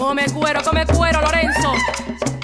Come cuero, come cuero, Lorenzo.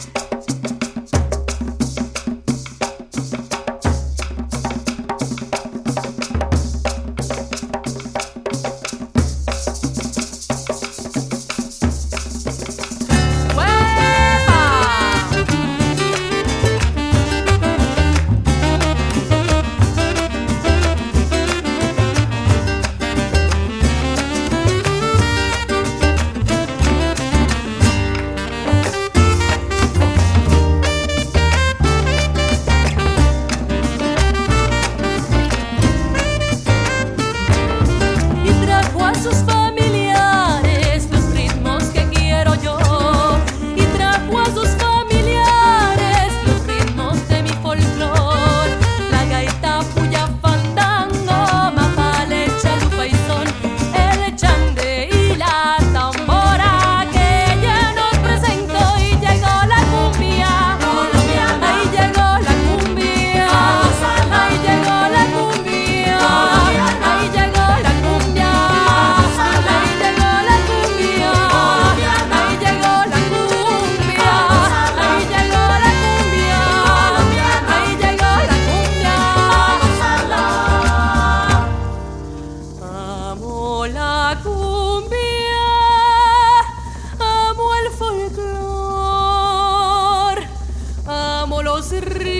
Arriba.